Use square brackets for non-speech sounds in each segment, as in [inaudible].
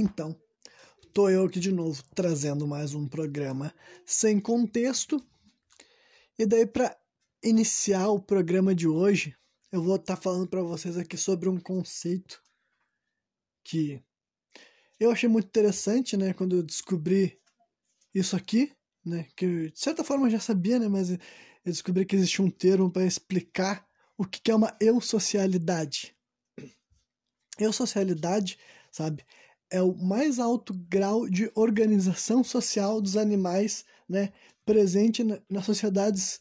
Então, tô eu aqui de novo trazendo mais um programa sem contexto. E daí para iniciar o programa de hoje, eu vou estar tá falando para vocês aqui sobre um conceito que eu achei muito interessante, né, quando eu descobri isso aqui, né, que de certa forma eu já sabia, né, mas eu descobri que existia um termo para explicar o que é uma eusocialidade. Eusocialidade, sabe, é o mais alto grau de organização social dos animais, né, presente na, nas sociedades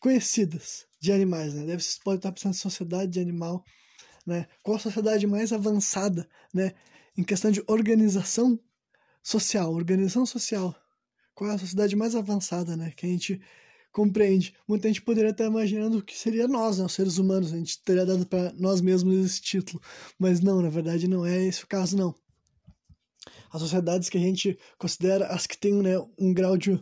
conhecidas de animais, né? Deve, você pode estar pensando em sociedade de animal, né? Qual a sociedade mais avançada, né? Em questão de organização social, organização social. Qual é a sociedade mais avançada, né? Que a gente compreende. Muita gente poderia estar imaginando que seria nós, né, os seres humanos. A gente teria dado para nós mesmos esse título. Mas não, na verdade não é esse o caso, não as sociedades que a gente considera as que têm né, um grau de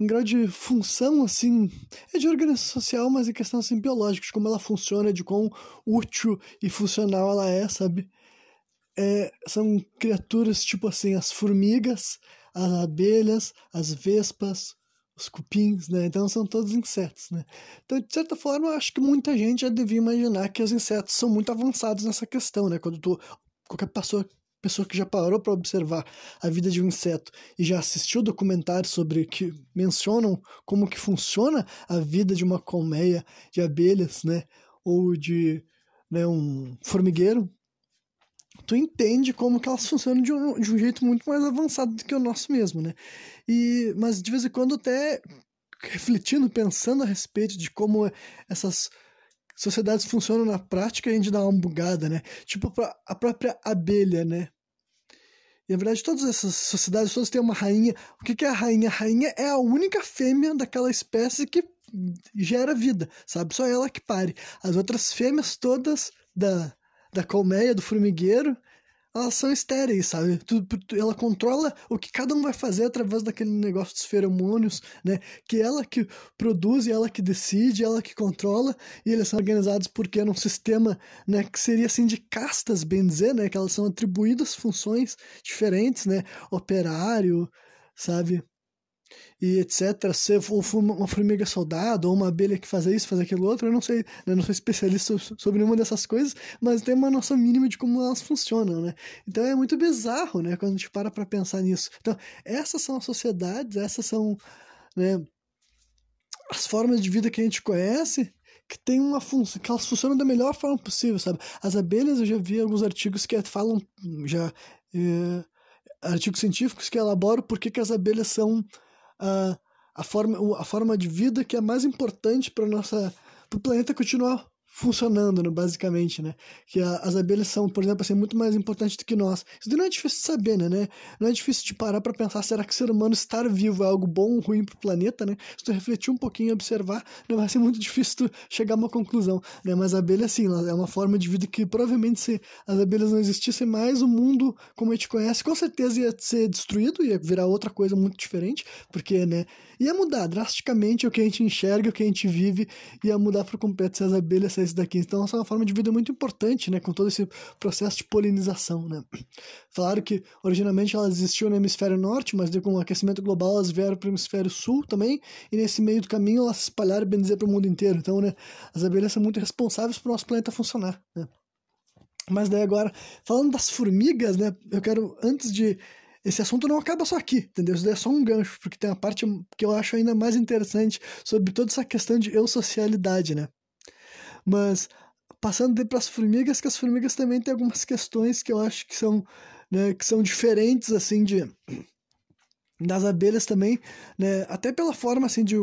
um grau de função assim é de organização social, mas em questão assim biológica, de como ela funciona, de quão útil e funcional ela é, sabe? É, são criaturas tipo assim as formigas, as abelhas, as vespas, os cupins, né? Então são todos insetos, né? Então, de certa forma, eu acho que muita gente já devia imaginar que os insetos são muito avançados nessa questão, né? Quando tu, qualquer pessoa pessoa que já parou para observar a vida de um inseto e já assistiu documentários sobre que mencionam como que funciona a vida de uma colmeia de abelhas, né, ou de né, um formigueiro, tu entende como que elas funcionam de um, de um jeito muito mais avançado do que o nosso mesmo, né? E mas de vez em quando até refletindo, pensando a respeito de como essas sociedades funcionam na prática a gente dá uma bugada, né? Tipo a própria abelha, né? E, na verdade, todas essas sociedades, todas têm uma rainha. O que, que é a rainha? A rainha é a única fêmea daquela espécie que gera vida, sabe? Só ela que pare. As outras fêmeas todas da, da colmeia, do formigueiro, elas são estéreis, sabe? ela controla o que cada um vai fazer através daquele negócio dos feromônios, né? Que ela que produz, ela que decide, ela que controla, e eles são organizados porque é num sistema, né? Que seria assim de castas, bem dizer, né? Que elas são atribuídas funções diferentes, né? Operário, sabe? E etc. Se for uma formiga soldado ou uma abelha que faz isso, faz aquilo outro, eu não sei, né? não sou especialista sobre nenhuma dessas coisas, mas tem uma noção mínima de como elas funcionam, né? Então é muito bizarro, né, quando a gente para para pensar nisso. Então, essas são as sociedades, essas são, né, as formas de vida que a gente conhece que tem uma função, que elas funcionam da melhor forma possível, sabe? As abelhas, eu já vi alguns artigos que falam, já, é, artigos científicos que elaboram por que, que as abelhas são a, a, forma, a forma de vida que é mais importante para o planeta continuar funcionando, né, basicamente, né? Que a, as abelhas são, por exemplo, assim, muito mais importantes do que nós. Isso não é difícil de saber, né? né? Não é difícil de parar para pensar, será que o ser humano estar vivo é algo bom ou ruim para o planeta, né? Se tu refletir um pouquinho e observar, não vai ser muito [laughs] difícil tu chegar a uma conclusão, né? Mas a abelha, assim, é uma forma de vida que provavelmente se as abelhas não existissem mais, o mundo como a gente conhece, com certeza ia ser destruído, ia virar outra coisa muito diferente, porque, né? Ia mudar drasticamente o que a gente enxerga, o que a gente vive, ia mudar por completo se as abelhas daqui. Então, essa é uma forma de vida muito importante, né? Com todo esse processo de polinização, né? Falaram que originalmente elas existiam no hemisfério norte, mas com o aquecimento global elas vieram para o hemisfério sul também, e nesse meio do caminho elas se espalharam, bem dizer, para o mundo inteiro. Então, né? As abelhas são muito responsáveis para o nosso planeta funcionar, né? Mas daí agora, falando das formigas, né? Eu quero, antes de esse assunto não acaba só aqui, entendeu? Isso é só um gancho, porque tem a parte que eu acho ainda mais interessante sobre toda essa questão de eu socialidade, né? Mas passando para as formigas, que as formigas também têm algumas questões que eu acho que são, né, que são diferentes assim de das abelhas também, né? Até pela forma assim de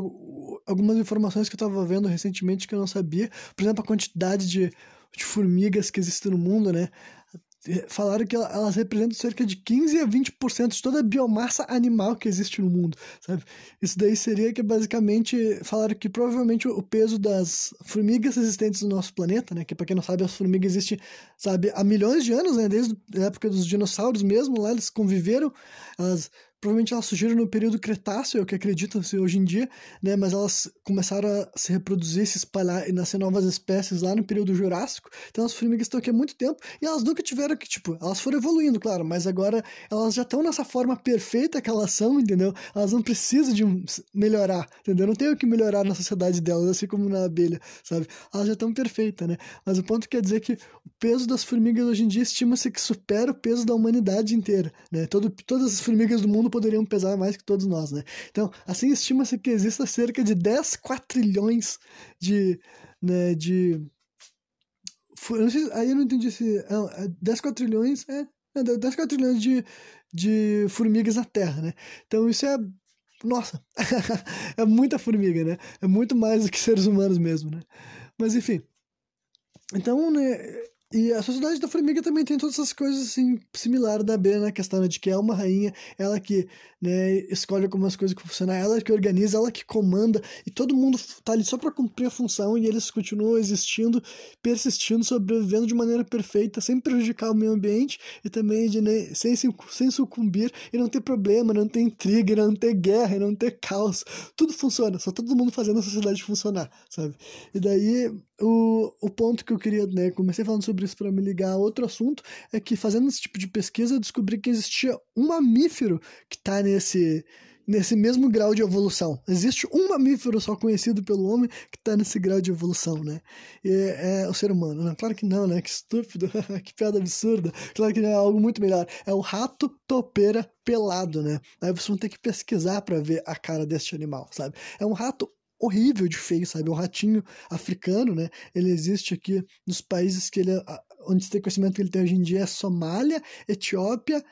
algumas informações que eu estava vendo recentemente que eu não sabia, por exemplo, a quantidade de, de formigas que existem no mundo, né? Falaram que elas representam cerca de 15 a 20% de toda a biomassa animal que existe no mundo, sabe? Isso daí seria que basicamente falaram que provavelmente o peso das formigas existentes no nosso planeta, né, que para quem não sabe as formigas existem, sabe, há milhões de anos, né, desde a época dos dinossauros mesmo, lá eles conviveram, elas provavelmente elas surgiram no período Cretáceo, é que acreditam-se hoje em dia, né? Mas elas começaram a se reproduzir, se espalhar e nascer novas espécies lá no período Jurássico. Então as formigas estão aqui há muito tempo e elas nunca tiveram que, tipo, elas foram evoluindo, claro, mas agora elas já estão nessa forma perfeita que elas são, entendeu? Elas não precisam de melhorar, entendeu? Não tem o que melhorar na sociedade delas, assim como na abelha, sabe? Elas já estão perfeitas, né? Mas o ponto quer dizer que o peso das formigas hoje em dia estima-se que supera o peso da humanidade inteira, né? Todo, todas as formigas do mundo poderiam pesar mais que todos nós, né? Então, assim estima-se que exista cerca de 10 quatrilhões de, né, de eu não sei, aí eu não entendi se é, 10 quatrilhões é, é 10 quatrilhões de, de formigas na Terra, né? Então isso é nossa, [laughs] é muita formiga, né? É muito mais do que seres humanos mesmo, né? Mas enfim. Então, né, e a Sociedade da Formiga também tem todas essas coisas assim, similares da abelha na questão né, de que é uma rainha, ela que né, escolhe como as coisas que funcionam, ela que organiza, ela que comanda, e todo mundo tá ali só para cumprir a função e eles continuam existindo, persistindo, sobrevivendo de maneira perfeita, sem prejudicar o meio ambiente e também de, né, sem, sem sucumbir e não ter problema, não ter intriga, não ter guerra, não ter caos. Tudo funciona, só todo mundo fazendo a sociedade funcionar, sabe? E daí o, o ponto que eu queria, né, comecei falando sobre isso para me ligar a outro assunto, é que fazendo esse tipo de pesquisa eu descobri que existia um mamífero que está nesse, nesse mesmo grau de evolução. Existe um mamífero só conhecido pelo homem que está nesse grau de evolução, né? E é, o ser humano. Não, claro que não, né? Que estúpido, [laughs] que piada absurda. Claro que é algo muito melhor. É o rato topeira pelado, né? Aí vocês vão ter que pesquisar para ver a cara deste animal, sabe? É um rato horrível de feio, sabe? É um ratinho africano, né? Ele existe aqui nos países que ele, onde tem conhecimento que ele tem hoje em dia é Somália, Etiópia,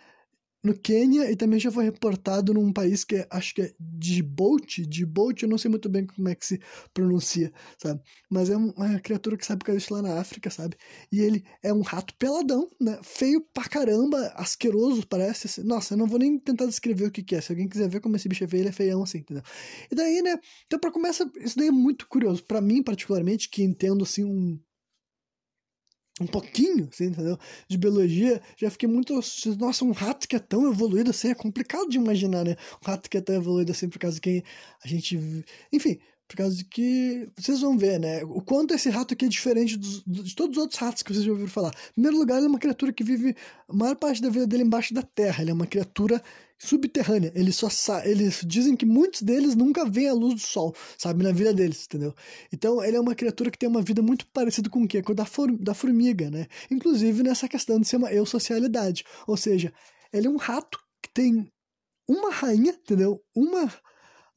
no Quênia e também já foi reportado num país que é, acho que é Djibouti, Djibouti, eu não sei muito bem como é que se pronuncia, sabe? Mas é uma criatura que sabe que existe lá na África, sabe? E ele é um rato peladão, né? Feio pra caramba, asqueroso, parece. Nossa, eu não vou nem tentar descrever o que, que é. Se alguém quiser ver como esse bicho é feio, ele é feião assim, entendeu? E daí, né? Então, pra começar, isso daí é muito curioso. para mim, particularmente, que entendo assim um um pouquinho, assim, entendeu? De biologia, já fiquei muito. Nossa, um rato que é tão evoluído assim, é complicado de imaginar, né? Um rato que é tão evoluído assim por causa de quem a gente. Enfim, por causa de que vocês vão ver, né? O quanto esse rato aqui é diferente dos, de todos os outros ratos que vocês já ouviram falar. Em primeiro lugar, ele é uma criatura que vive a maior parte da vida dele embaixo da terra. Ele é uma criatura subterrânea. Eles só eles dizem que muitos deles nunca veem a luz do sol, sabe, na vida deles, entendeu? Então, ele é uma criatura que tem uma vida muito parecida com o quê? Com a da, da formiga, né? Inclusive nessa questão de ser uma eusocialidade. Ou seja, ele é um rato que tem uma rainha, entendeu? Uma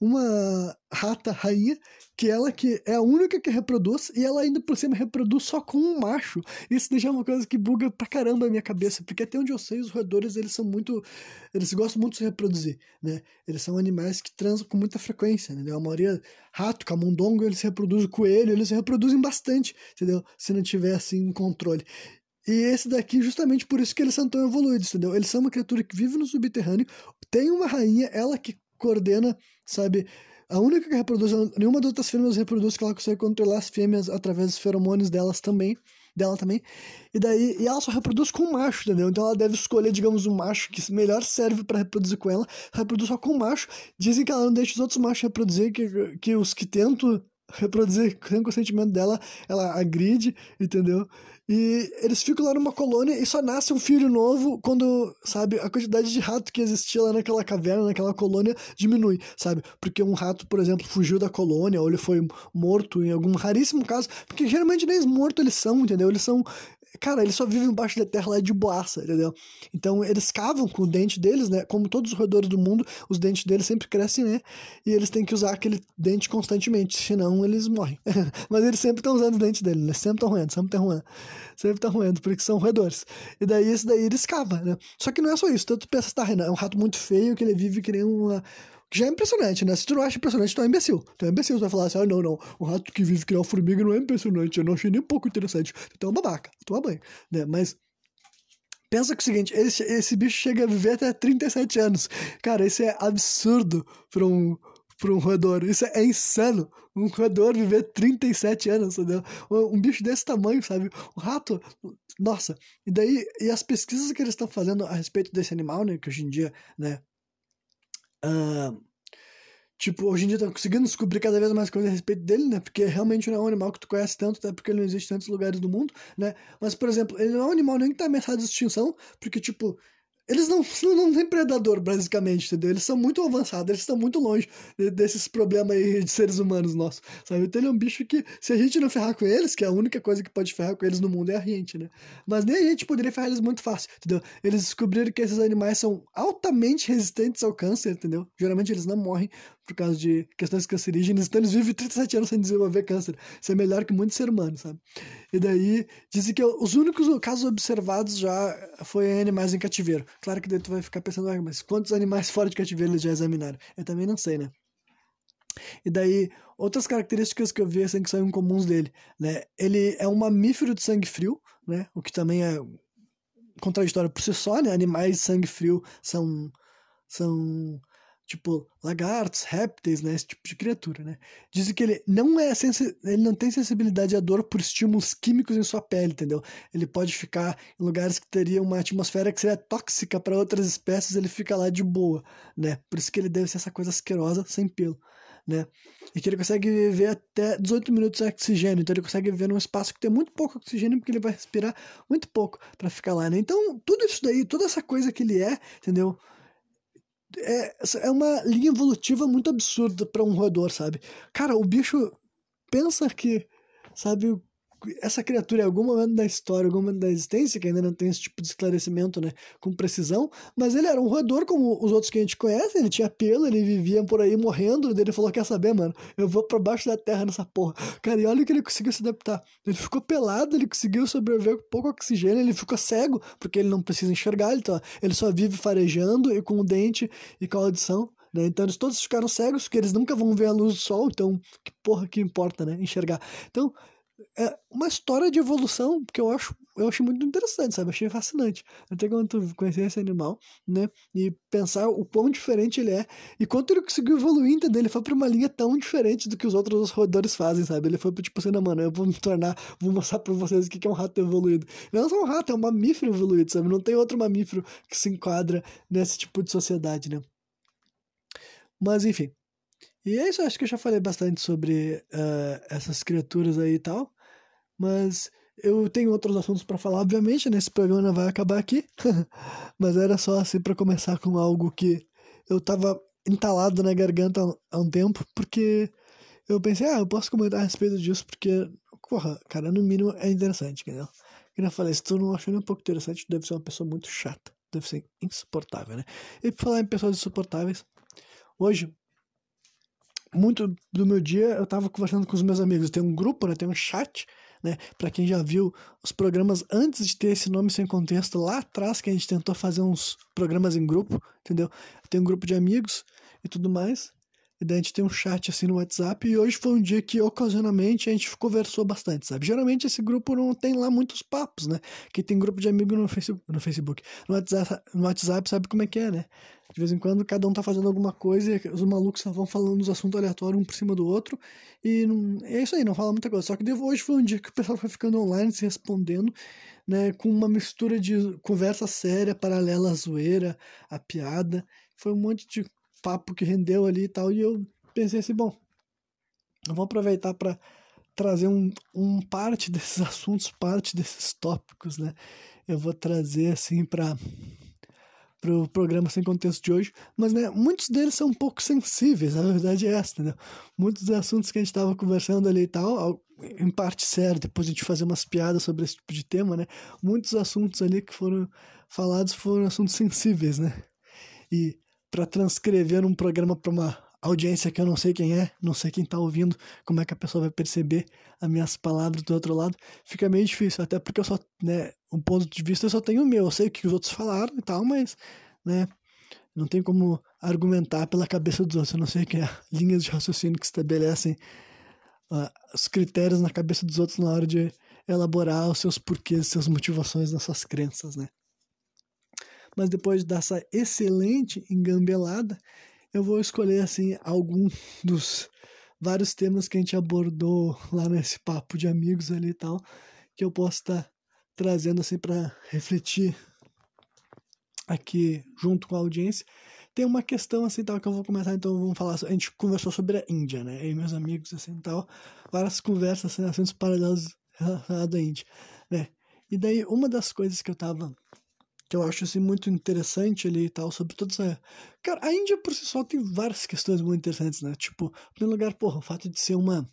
uma rata rainha, que ela que é a única que reproduz, e ela ainda por cima reproduz só com um macho. Isso deixa uma coisa que buga pra caramba a minha cabeça, porque até onde eu sei, os roedores, eles são muito... Eles gostam muito de se reproduzir, né? Eles são animais que transam com muita frequência, né? A maioria, rato, camundongo, eles se reproduzem, coelho, eles se reproduzem bastante, entendeu? Se não tiver, assim, um controle. E esse daqui, justamente por isso que eles são tão evoluídos, entendeu? Eles são uma criatura que vive no subterrâneo, tem uma rainha, ela que coordena, sabe? A única que reproduz, nenhuma das outras fêmeas reproduz, que ela consegue controlar as fêmeas através dos feromônios delas também, dela também. E daí, e ela só reproduz com o macho, entendeu? Então ela deve escolher, digamos, um macho que melhor serve para reproduzir com ela, reproduz só com o macho. Dizem que ela não deixa os outros machos reproduzir, que, que os que tentam reproduzir sem consentimento dela, ela agride, entendeu? E eles ficam lá numa colônia e só nasce um filho novo quando, sabe, a quantidade de rato que existia lá naquela caverna, naquela colônia, diminui, sabe? Porque um rato, por exemplo, fugiu da colônia ou ele foi morto em algum raríssimo caso, porque geralmente nem mortos eles são, entendeu? Eles são cara, eles só vivem embaixo da terra lá de boaça, entendeu? Então eles cavam com o dente deles, né? Como todos os roedores do mundo, os dentes deles sempre crescem, né? E eles têm que usar aquele dente constantemente, senão eles morrem. [laughs] Mas eles sempre estão usando os dentes deles, né? Sempre estão roendo, sempre estão roendo. Sempre estão roendo, porque são roedores. E daí esse daí eles cavam, né? Só que não é só isso, tanto pensa, tá, Renan, é um rato muito feio que ele vive que nem uma que já é impressionante, né? Se tu não acha impressionante, tu é imbecil. Tu é imbecil, tu vai falar assim, ah, não, não, o rato que vive criar formiga não é impressionante, eu não achei nem um pouco interessante. Tu é um babaca, toma banho, né? Mas pensa que é o seguinte, esse, esse bicho chega a viver até 37 anos. Cara, isso é absurdo pra um, pra um roedor. Isso é insano. Um roedor viver 37 anos, entendeu? Um bicho desse tamanho, sabe? O rato, nossa. E daí, e as pesquisas que eles estão fazendo a respeito desse animal, né? Que hoje em dia, né? Uh, tipo, hoje em dia tá conseguindo descobrir cada vez mais coisas a respeito dele, né? Porque realmente não é um animal que tu conhece tanto, até porque ele não existe em tantos lugares do mundo, né? Mas, por exemplo, ele não é um animal nem que tá ameaçado de extinção, porque, tipo, eles não, não, têm predador, basicamente, entendeu? Eles são muito avançados, eles estão muito longe desses problemas aí de seres humanos nossos, sabe? Então ele é um bicho que, se a gente não ferrar com eles, que é a única coisa que pode ferrar com eles no mundo é a gente, né? Mas nem a gente poderia ferrar eles muito fácil, entendeu? Eles descobriram que esses animais são altamente resistentes ao câncer, entendeu? Geralmente eles não morrem por causa de questões cancerígenas, então eles vivem 37 anos sem desenvolver câncer. Isso é melhor que muito ser humano, sabe? E daí, dizem que os únicos casos observados já foi em animais em cativeiro. Claro que daí tu vai ficar pensando, ah, mas quantos animais [laughs] fora de cativeiro eles já examinaram? Eu também não sei, né? E daí, outras características que eu vi assim, que são incomuns dele, né? Ele é um mamífero de sangue frio, né? O que também é contraditório por si só, né? Animais de sangue frio são são tipo lagartos, répteis, né, esse tipo de criatura, né? Dizem que ele não é ele não tem sensibilidade à dor por estímulos químicos em sua pele, entendeu? Ele pode ficar em lugares que teria uma atmosfera que seria tóxica para outras espécies, ele fica lá de boa, né? Por isso que ele deve ser essa coisa asquerosa sem pelo, né? E que ele consegue viver até 18 minutos sem oxigênio, então ele consegue viver num espaço que tem muito pouco oxigênio porque ele vai respirar muito pouco para ficar lá, né? Então, tudo isso daí, toda essa coisa que ele é, entendeu? É, é uma linha evolutiva muito absurda para um roedor, sabe? Cara, o bicho pensa que, sabe, essa criatura em algum momento da história, algum momento da existência, que ainda não tem esse tipo de esclarecimento, né, com precisão, mas ele era um roedor como os outros que a gente conhece, ele tinha pelo, ele vivia por aí morrendo, ele falou, quer saber, mano, eu vou para baixo da terra nessa porra. Cara, e olha que ele conseguiu se adaptar. Ele ficou pelado, ele conseguiu sobreviver com pouco oxigênio, ele ficou cego, porque ele não precisa enxergar, tá, ele só vive farejando e com o dente e com a audição. Né? Então eles todos ficaram cegos, porque eles nunca vão ver a luz do sol, então que porra que importa, né? Enxergar. Então, é uma história de evolução que eu acho eu achei muito interessante, sabe? Achei fascinante. Até quando conhecer esse animal, né? E pensar o quão diferente ele é e quanto ele conseguiu evoluir, entendeu? Ele foi pra uma linha tão diferente do que os outros roedores fazem, sabe? Ele foi tipo assim, não, mano, eu vou me tornar, vou mostrar pra vocês o que é um rato evoluído. Não é só um rato, é um mamífero evoluído, sabe? Não tem outro mamífero que se enquadra nesse tipo de sociedade, né? Mas enfim, e é isso, acho que eu já falei bastante sobre uh, essas criaturas aí e tal. Mas eu tenho outros assuntos para falar, obviamente, nesse programa não vai acabar aqui. [laughs] mas era só assim para começar com algo que eu tava entalado na garganta há um tempo, porque eu pensei, ah, eu posso comentar a respeito disso, porque, porra, cara, no mínimo é interessante, entendeu? Como eu falei, se tu não achou nem um pouco interessante, deve ser uma pessoa muito chata, deve ser insuportável, né? E por falar em pessoas insuportáveis, hoje muito do meu dia eu tava conversando com os meus amigos. Tem um grupo, né? Tem um chat, né? Para quem já viu os programas antes de ter esse nome sem contexto, lá atrás que a gente tentou fazer uns programas em grupo, entendeu? Tem um grupo de amigos e tudo mais. E daí a gente tem um chat assim no WhatsApp. E hoje foi um dia que, ocasionalmente, a gente conversou bastante, sabe? Geralmente esse grupo não tem lá muitos papos, né? Que tem grupo de amigo no Facebook, no, Facebook. No, WhatsApp, no WhatsApp sabe como é que é, né? De vez em quando cada um tá fazendo alguma coisa e os malucos vão falando dos assuntos aleatórios um por cima do outro. E não, é isso aí, não fala muita coisa. Só que hoje foi um dia que o pessoal foi ficando online, se respondendo, né? Com uma mistura de conversa séria, paralela à zoeira, à piada. Foi um monte de papo que rendeu ali e tal, e eu pensei assim, bom, eu vou aproveitar para trazer um, um parte [laughs] desses assuntos, parte desses tópicos, né? Eu vou trazer assim para o pro programa sem contexto de hoje, mas né, muitos deles são um pouco sensíveis, a verdade é essa, entendeu? Muitos dos assuntos que a gente estava conversando ali e tal, em parte sério, depois a gente fazer umas piadas sobre esse tipo de tema, né? Muitos assuntos ali que foram falados foram assuntos sensíveis, né? E para transcrever um programa para uma audiência que eu não sei quem é, não sei quem está ouvindo, como é que a pessoa vai perceber as minhas palavras do outro lado, fica meio difícil, até porque eu só, né, um ponto de vista eu só tenho o meu, eu sei o que os outros falaram e tal, mas, né, não tem como argumentar pela cabeça dos outros, eu não sei que é [laughs] linhas de raciocínio que estabelecem uh, os critérios na cabeça dos outros na hora de elaborar os seus porquês, suas motivações nas suas crenças, né. Mas depois dessa excelente engambelada, eu vou escolher assim algum [laughs] dos vários temas que a gente abordou lá nesse papo de amigos ali e tal, que eu posso estar tá trazendo assim para refletir aqui junto com a audiência. tem uma questão assim tal que eu vou começar, então vamos falar. A gente conversou sobre a Índia, né? E meus amigos, assim tal. Várias conversas, assim, assuntos paralelos relacionados à Índia, né? E daí, uma das coisas que eu tava. Que eu acho assim muito interessante ali e tal, sobre toda essa. Cara, a Índia por si só tem várias questões muito interessantes, né? Tipo, em primeiro lugar, porra, o fato de ser uma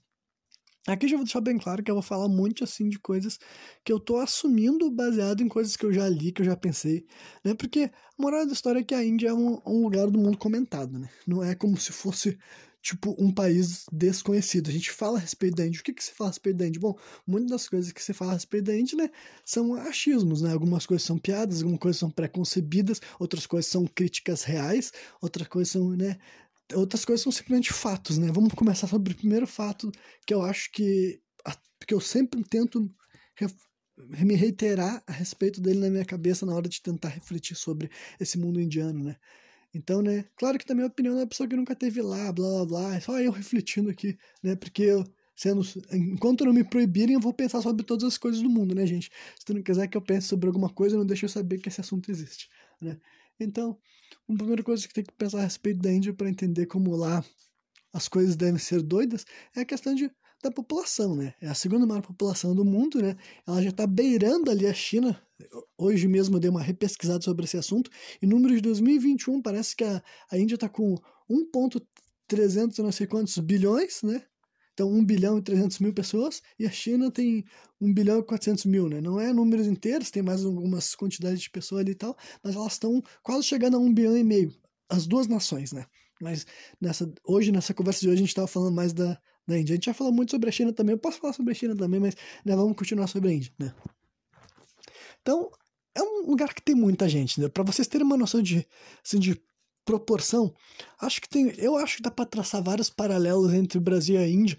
Aqui já vou deixar bem claro que eu vou falar muito assim de coisas que eu tô assumindo baseado em coisas que eu já li, que eu já pensei, né? Porque a moral da história é que a Índia é um, um lugar do mundo comentado, né? Não é como se fosse tipo um país desconhecido. A gente fala a respeito da Índia. O que, que se fala a respeito da Índia? Bom, muitas das coisas que se fala a respeito da Índia, né, são achismos, né? Algumas coisas são piadas, algumas coisas são preconcebidas, outras coisas são críticas reais, outras coisas são, né, outras coisas são simplesmente fatos, né? Vamos começar sobre o primeiro fato que eu acho que que eu sempre tento me reiterar a respeito dele na minha cabeça na hora de tentar refletir sobre esse mundo indiano, né? Então, né, claro que também a opinião da pessoa que nunca teve lá, blá blá blá, é só eu refletindo aqui, né? Porque eu, sendo, enquanto não me proibirem, eu vou pensar sobre todas as coisas do mundo, né, gente? Se tu não quiser que eu pense sobre alguma coisa, não deixa eu saber que esse assunto existe, né? Então, a primeira coisa que tem que pensar a respeito da Índia para entender como lá as coisas devem ser doidas é a questão de, da população, né? É a segunda maior população do mundo, né? Ela já está beirando ali a China. Hoje mesmo eu dei uma repesquisada sobre esse assunto. Em número de 2021, parece que a, a Índia está com 1,300 não sei quantos bilhões, né? Então, 1 bilhão e 300 mil pessoas, e a China tem 1 bilhão e 400 mil, né? Não é números inteiros, tem mais algumas quantidades de pessoas ali e tal, mas elas estão quase chegando a 1 bilhão e meio, as duas nações, né? Mas nessa, hoje, nessa conversa de hoje, a gente estava falando mais da, Índia. A gente já falou muito sobre a China também, eu posso falar sobre a China também, mas né, vamos continuar sobre a Índia, né? Então, é um lugar que tem muita gente, né? Para vocês terem uma noção de, assim, de proporção, acho que tem. Eu acho que dá para traçar vários paralelos entre o Brasil e a Índia.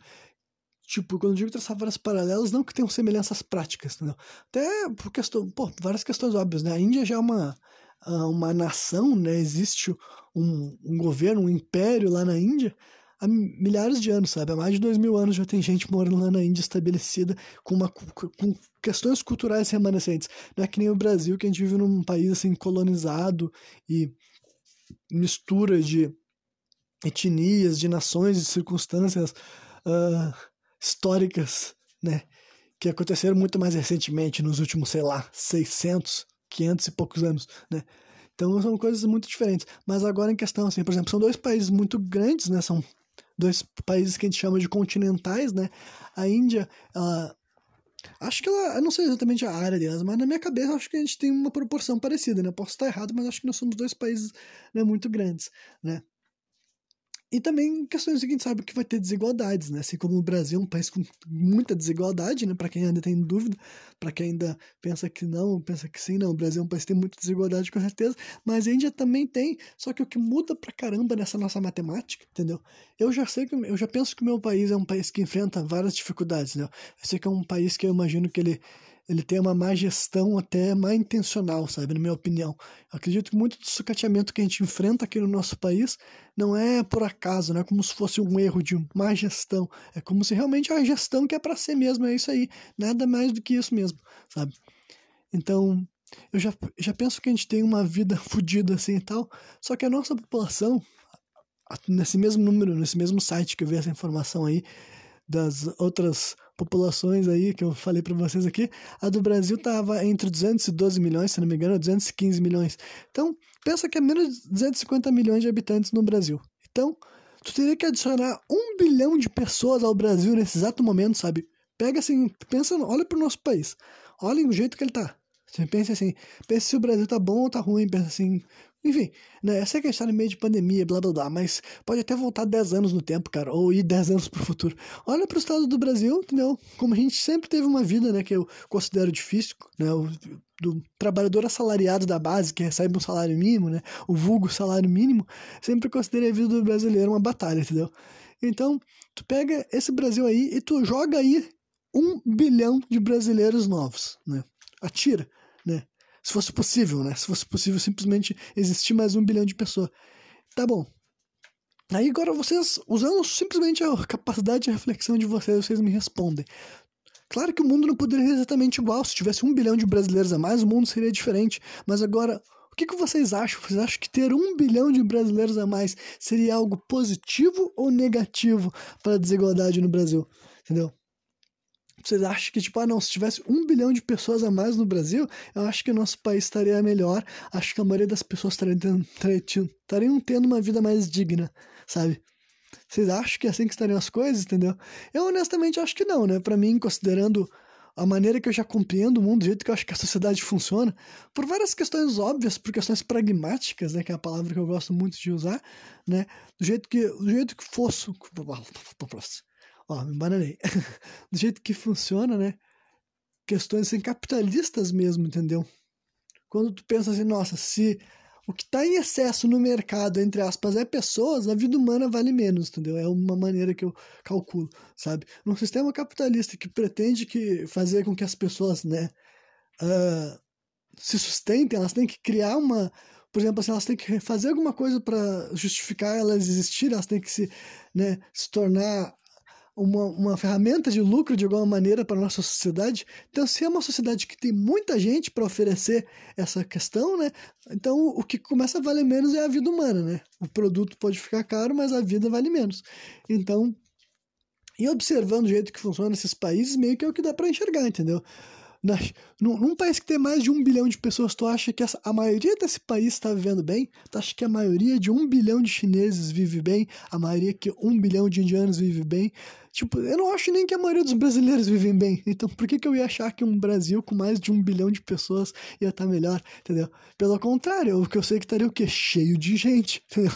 Tipo, quando eu digo traçar vários paralelos, não que tenham semelhanças práticas, entendeu? Até por questão, pô, várias questões óbvias, né? A Índia já é uma, ah, uma nação, né? Existe um, um governo, um império lá na Índia há milhares de anos, sabe? Há mais de dois mil anos já tem gente morando lá na Índia estabelecida com, uma, com questões culturais remanescentes. Não é que nem o Brasil, que a gente vive num país assim colonizado e mistura de etnias, de nações, de circunstâncias uh, históricas, né? Que aconteceram muito mais recentemente, nos últimos, sei lá, 600, 500 e poucos anos, né? Então são coisas muito diferentes. Mas agora em questão, assim, por exemplo, são dois países muito grandes, né? São dois países que a gente chama de continentais, né? A Índia, ela Acho que ela, eu não sei exatamente a área delas, mas na minha cabeça acho que a gente tem uma proporção parecida, né? Posso estar errado, mas acho que nós somos dois países né, muito grandes, né? E também questões que a gente sabe que vai ter desigualdades, né? Assim como o Brasil é um país com muita desigualdade, né? Para quem ainda tem dúvida, para quem ainda pensa que não, pensa que sim, não. O Brasil é um país que tem muita desigualdade, com certeza. Mas a Índia também tem. Só que o que muda pra caramba nessa nossa matemática, entendeu? Eu já sei que eu já penso que o meu país é um país que enfrenta várias dificuldades, né? Eu sei que é um país que eu imagino que ele ele tem uma má gestão até má intencional, sabe, na minha opinião. Eu acredito que muito do sucateamento que a gente enfrenta aqui no nosso país não é por acaso, não é como se fosse um erro de má gestão. É como se realmente a gestão que é para ser mesmo, é isso aí. Nada mais do que isso mesmo, sabe? Então, eu já, já penso que a gente tem uma vida [laughs] fodida assim e tal, só que a nossa população, nesse mesmo número, nesse mesmo site que eu vi essa informação aí, das outras populações aí que eu falei para vocês aqui, a do Brasil estava entre 212 milhões, se não me engano, 215 milhões. Então, pensa que é menos de 250 milhões de habitantes no Brasil. Então, tu teria que adicionar um bilhão de pessoas ao Brasil nesse exato momento, sabe? Pega assim, pensa, olha pro nosso país. Olha o jeito que ele tá. Você pensa assim, pensa se o Brasil tá bom ou tá ruim, pensa assim, enfim, né? Eu sei que a gente tá no meio de pandemia, blá blá blá, mas pode até voltar 10 anos no tempo, cara, ou ir 10 anos pro futuro. Olha pro estado do Brasil, entendeu? Como a gente sempre teve uma vida, né, que eu considero difícil, né? O, do trabalhador assalariado da base, que recebe um salário mínimo, né? O vulgo salário mínimo, sempre considerei a vida do brasileiro uma batalha, entendeu? Então, tu pega esse Brasil aí e tu joga aí um bilhão de brasileiros novos, né? Atira, né? Se fosse possível, né? Se fosse possível simplesmente existir mais um bilhão de pessoas. Tá bom. Aí agora vocês, usando simplesmente a capacidade de reflexão de vocês, vocês me respondem. Claro que o mundo não poderia ser exatamente igual. Se tivesse um bilhão de brasileiros a mais, o mundo seria diferente. Mas agora, o que, que vocês acham? Vocês acham que ter um bilhão de brasileiros a mais seria algo positivo ou negativo para a desigualdade no Brasil? Entendeu? Vocês acham que, tipo, ah, não, se tivesse um bilhão de pessoas a mais no Brasil, eu acho que o nosso país estaria melhor. Acho que a maioria das pessoas estariam tendo, tendo uma vida mais digna, sabe? Vocês acham que é assim que estariam as coisas, entendeu? Eu honestamente acho que não, né? Para mim, considerando a maneira que eu já compreendo o mundo, do jeito que eu acho que a sociedade funciona, por várias questões óbvias, por questões pragmáticas, né, que é a palavra que eu gosto muito de usar, né, do jeito que, do jeito que fosse, ó, me bananei, [laughs] do jeito que funciona, né, questões assim, capitalistas mesmo, entendeu? Quando tu pensa assim, nossa, se o que está em excesso no mercado, entre aspas, é pessoas, a vida humana vale menos, entendeu? É uma maneira que eu calculo, sabe? Num sistema capitalista que pretende que fazer com que as pessoas, né, uh, se sustentem, elas têm que criar uma, por exemplo, assim, elas têm que fazer alguma coisa para justificar elas existirem, elas têm que se, né, se tornar uma, uma ferramenta de lucro de alguma maneira para a nossa sociedade. Então, se é uma sociedade que tem muita gente para oferecer essa questão, né? Então, o que começa a valer menos é a vida humana, né? O produto pode ficar caro, mas a vida vale menos. Então, e observando o jeito que funciona esses países, meio que é o que dá para enxergar, entendeu? Num, num, país que tem mais de um bilhão de pessoas, tu acha que essa, a maioria desse país está vivendo bem? Tu acha que a maioria de um bilhão de chineses vive bem? A maioria que um bilhão de indianos vive bem? Tipo, eu não acho nem que a maioria dos brasileiros vivem bem. Então, por que, que eu ia achar que um Brasil com mais de um bilhão de pessoas ia estar tá melhor? Entendeu? Pelo contrário, o que eu sei que estaria o quê? Cheio de gente. [laughs] Entendeu?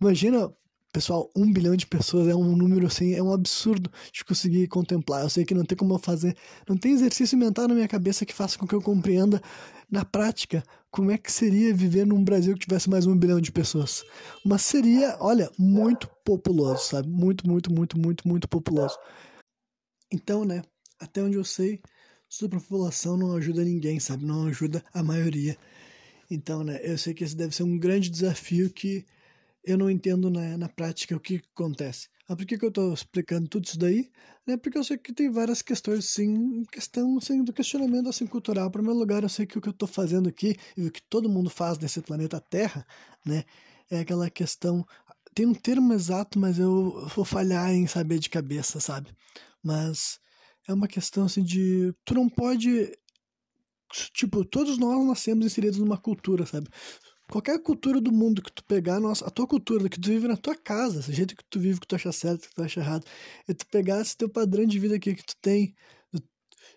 Imagina Pessoal, um bilhão de pessoas é um número assim, é um absurdo de conseguir contemplar. Eu sei que não tem como eu fazer, não tem exercício mental na minha cabeça que faça com que eu compreenda na prática como é que seria viver num Brasil que tivesse mais um bilhão de pessoas. Mas seria, olha, muito populoso, sabe? Muito, muito, muito, muito, muito populoso. Então, né, até onde eu sei, superpopulação não ajuda ninguém, sabe? Não ajuda a maioria. Então, né, eu sei que esse deve ser um grande desafio que eu não entendo na, na prática o que acontece. Ah, por que, que eu estou explicando tudo isso daí? É porque eu sei que tem várias questões, sim, questão assim, do questionamento assim, cultural. Em primeiro lugar, eu sei que o que eu estou fazendo aqui e o que todo mundo faz nesse planeta Terra, né, é aquela questão. Tem um termo exato, mas eu vou falhar em saber de cabeça, sabe? Mas é uma questão assim de. Tu não pode. Tipo, todos nós nascemos inseridos numa cultura, sabe? Qualquer cultura do mundo que tu pegar, nossa, a tua cultura, que tu vive na tua casa, esse jeito que tu vive, que tu acha certo, que tu acha errado, e tu pegar esse teu padrão de vida aqui que tu tem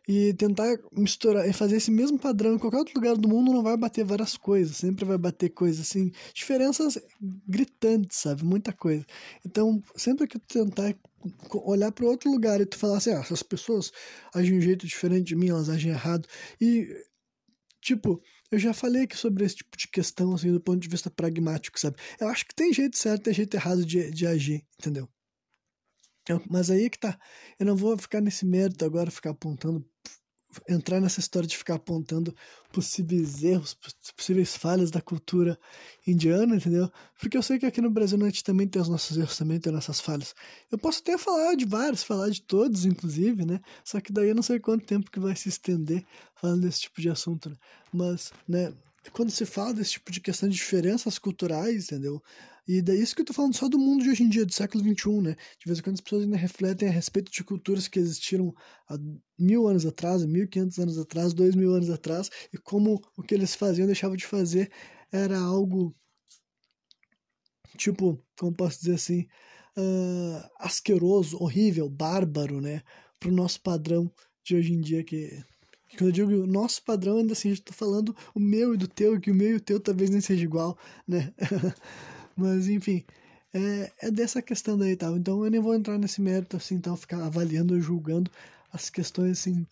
e tentar misturar e fazer esse mesmo padrão em qualquer outro lugar do mundo não vai bater várias coisas, sempre vai bater coisas assim, diferenças gritantes, sabe? Muita coisa. Então, sempre que tu tentar olhar para outro lugar e tu falar assim, ah, essas pessoas agem de um jeito diferente de mim, elas agem errado. E, tipo, eu já falei aqui sobre esse tipo de questão, assim, do ponto de vista pragmático, sabe? Eu acho que tem jeito certo, tem jeito errado de, de agir, entendeu? Eu, mas aí que tá. Eu não vou ficar nesse mérito agora, ficar apontando entrar nessa história de ficar apontando possíveis erros, possíveis falhas da cultura indiana, entendeu? Porque eu sei que aqui no Brasil a gente também tem os nossos erros, também tem nossas falhas. Eu posso até falar de vários, falar de todos, inclusive, né? Só que daí eu não sei quanto tempo que vai se estender falando desse tipo de assunto, né? Mas, né, quando se fala desse tipo de questão de diferenças culturais, entendeu? E daí isso que eu tô falando só do mundo de hoje em dia, do século XXI, né? De vez em quando as pessoas ainda refletem a respeito de culturas que existiram há mil anos atrás, mil quinhentos anos atrás, dois mil anos atrás, e como o que eles faziam, deixavam de fazer, era algo, tipo, como posso dizer assim, uh, asqueroso, horrível, bárbaro, né? Pro nosso padrão de hoje em dia que quando eu digo nosso padrão, ainda assim, estou falando o meu e do teu, que o meu e o teu talvez nem seja igual, né? [laughs] Mas, enfim, é, é dessa questão daí, tal. Então, eu nem vou entrar nesse mérito, assim, então, ficar avaliando julgando as questões, assim,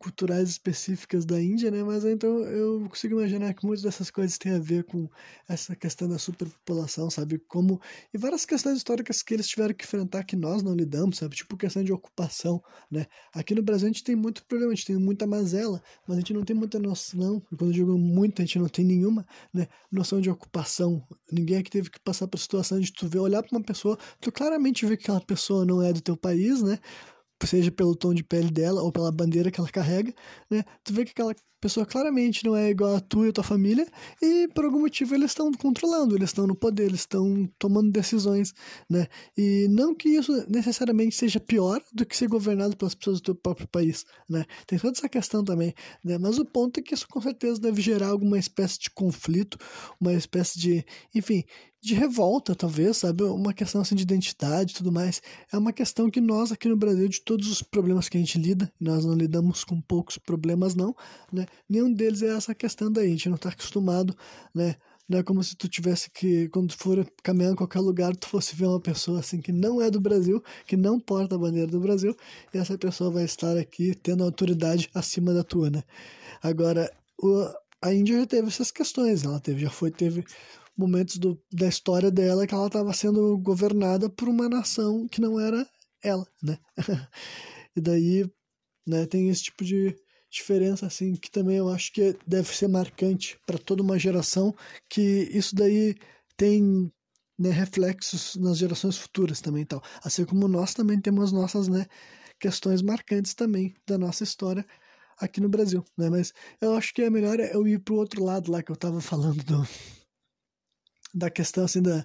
culturais específicas da Índia, né? Mas então eu consigo imaginar que muitas dessas coisas têm a ver com essa questão da superpopulação, sabe? Como e várias questões históricas que eles tiveram que enfrentar que nós não lidamos, sabe? Tipo questão de ocupação, né? Aqui no Brasil a gente tem muito problema, a gente tem muita mazela, mas a gente não tem muita noção. E quando eu digo muito, a gente não tem nenhuma, né? Noção de ocupação. Ninguém aqui teve que passar por situação de tu ver, olhar para uma pessoa, tu claramente vê que aquela pessoa não é do teu país, né? Seja pelo tom de pele dela ou pela bandeira que ela carrega, né? Tu vê que aquela pessoa claramente não é igual a tu e a tua família, e por algum motivo eles estão controlando, eles estão no poder, eles estão tomando decisões, né? E não que isso necessariamente seja pior do que ser governado pelas pessoas do teu próprio país, né? Tem toda essa questão também, né? Mas o ponto é que isso com certeza deve gerar alguma espécie de conflito, uma espécie de, enfim, de revolta, talvez, sabe? Uma questão assim de identidade e tudo mais. É uma questão que nós aqui no Brasil, de todos os problemas que a gente lida, nós não lidamos com poucos problemas, não, né? Nenhum deles é essa questão daí. A gente não está acostumado, né? Não é como se tu tivesse que, quando for caminhar em qualquer lugar, tu fosse ver uma pessoa assim que não é do Brasil, que não porta a bandeira do Brasil, e essa pessoa vai estar aqui tendo autoridade acima da tua, né? Agora, o, a Índia já teve essas questões, ela teve, já foi, teve momentos do, da história dela que ela estava sendo governada por uma nação que não era ela, né? [laughs] e daí, né, tem esse tipo de diferença assim que também eu acho que deve ser marcante para toda uma geração que isso daí tem né, reflexos nas gerações futuras também tal assim como nós também temos nossas né questões marcantes também da nossa história aqui no Brasil né mas eu acho que é melhor eu ir para o outro lado lá que eu estava falando do da questão assim da,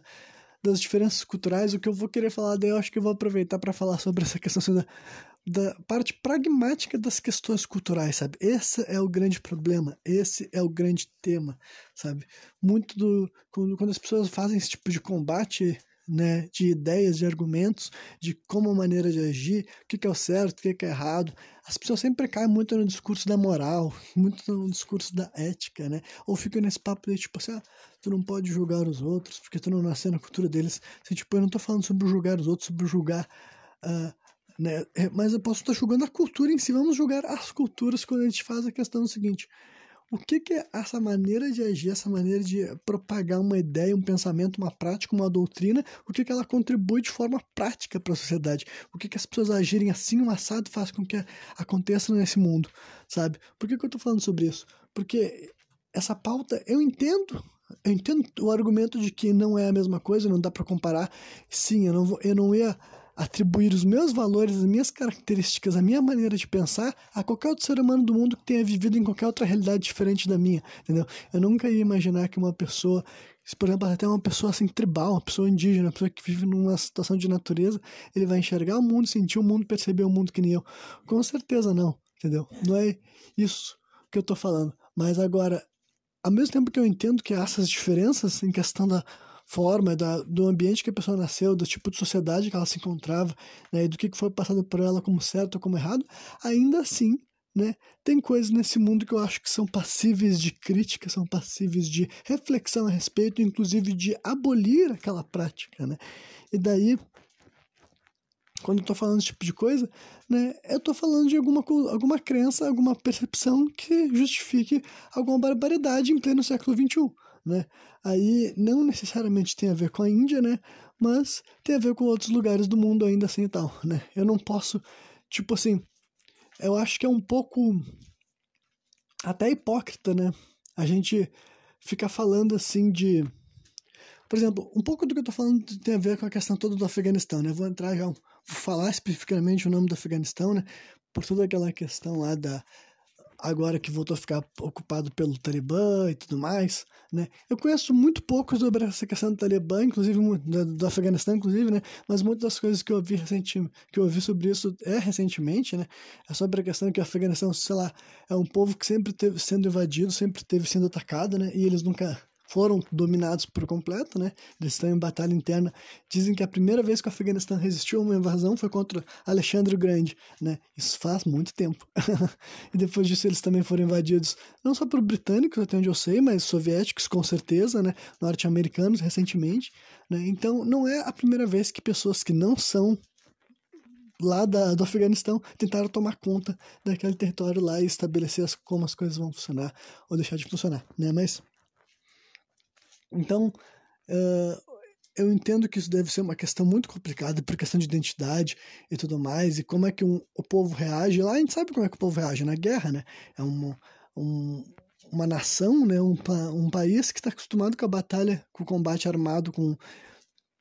das diferenças culturais, o que eu vou querer falar daí eu acho que eu vou aproveitar para falar sobre essa questão assim, da, da parte pragmática das questões culturais, sabe? Esse é o grande problema, esse é o grande tema, sabe? Muito do quando, quando as pessoas fazem esse tipo de combate né, de ideias, de argumentos, de como a maneira de agir, o que, que é o certo, o que, que é errado. As pessoas sempre caem muito no discurso da moral, [laughs] muito no discurso da ética, né? Ou ficam nesse papo de tipo assim, ah, tu não pode julgar os outros porque tu não nasceu na cultura deles. Assim, tipo, eu não tô falando sobre julgar os outros, sobre julgar. Uh, né? É, mas eu posso estar julgando a cultura em si. Vamos julgar as culturas quando a gente faz a questão do seguinte: o que, que é essa maneira de agir, essa maneira de propagar uma ideia, um pensamento, uma prática, uma doutrina, o que, que ela contribui de forma prática para a sociedade? O que, que as pessoas agirem assim, um assado, faz com que aconteça nesse mundo, sabe? Por que, que eu estou falando sobre isso? Porque essa pauta, eu entendo, eu entendo o argumento de que não é a mesma coisa, não dá para comparar. Sim, eu não, vou, eu não ia atribuir os meus valores, as minhas características, a minha maneira de pensar a qualquer outro ser humano do mundo que tenha vivido em qualquer outra realidade diferente da minha, entendeu? Eu nunca ia imaginar que uma pessoa, por exemplo, até uma pessoa assim tribal, uma pessoa indígena, uma pessoa que vive numa situação de natureza, ele vai enxergar o mundo, sentir o mundo, perceber o mundo que nem eu. Com certeza não, entendeu? Não é isso que eu tô falando. Mas agora, ao mesmo tempo que eu entendo que há essas diferenças em questão da forma, da, do ambiente que a pessoa nasceu, do tipo de sociedade que ela se encontrava, né, e do que foi passado por ela como certo ou como errado, ainda assim, né, tem coisas nesse mundo que eu acho que são passíveis de crítica, são passíveis de reflexão a respeito, inclusive de abolir aquela prática, né? E daí, quando eu tô falando esse tipo de coisa, né, eu tô falando de alguma, alguma crença, alguma percepção que justifique alguma barbaridade em pleno século XXI né? Aí não necessariamente tem a ver com a Índia, né? Mas tem a ver com outros lugares do mundo ainda assim e tal, né? Eu não posso, tipo assim, eu acho que é um pouco até hipócrita, né? A gente fica falando assim de por exemplo, um pouco do que eu tô falando tem a ver com a questão toda do Afeganistão, né? Vou entrar já, vou falar especificamente o nome do Afeganistão, né? Por toda aquela questão lá da agora que voltou a ficar ocupado pelo Talibã e tudo mais, né? Eu conheço muito pouco sobre essa questão do Talibã, inclusive do, Afeganistão, inclusive, né? Mas muitas das coisas que eu vi recentemente, que eu ouvi sobre isso é recentemente, né? É sobre a questão que o Afeganistão, sei lá, é um povo que sempre teve sendo invadido, sempre teve sendo atacado, né? E eles nunca foram dominados por completo, né? Eles estão em batalha interna. Dizem que a primeira vez que o Afeganistão resistiu a uma invasão foi contra Alexandre o Grande, né? Isso faz muito tempo. [laughs] e depois disso eles também foram invadidos não só por britânicos, até onde eu sei, mas soviéticos com certeza, né? Norte-americanos recentemente, né? Então não é a primeira vez que pessoas que não são lá da, do Afeganistão tentaram tomar conta daquele território lá e estabelecer as, como as coisas vão funcionar ou deixar de funcionar, né? Mas então, uh, eu entendo que isso deve ser uma questão muito complicada por questão de identidade e tudo mais, e como é que um, o povo reage. Lá a gente sabe como é que o povo reage na guerra, né? É uma, um, uma nação, né? um, um país que está acostumado com a batalha, com o combate armado, com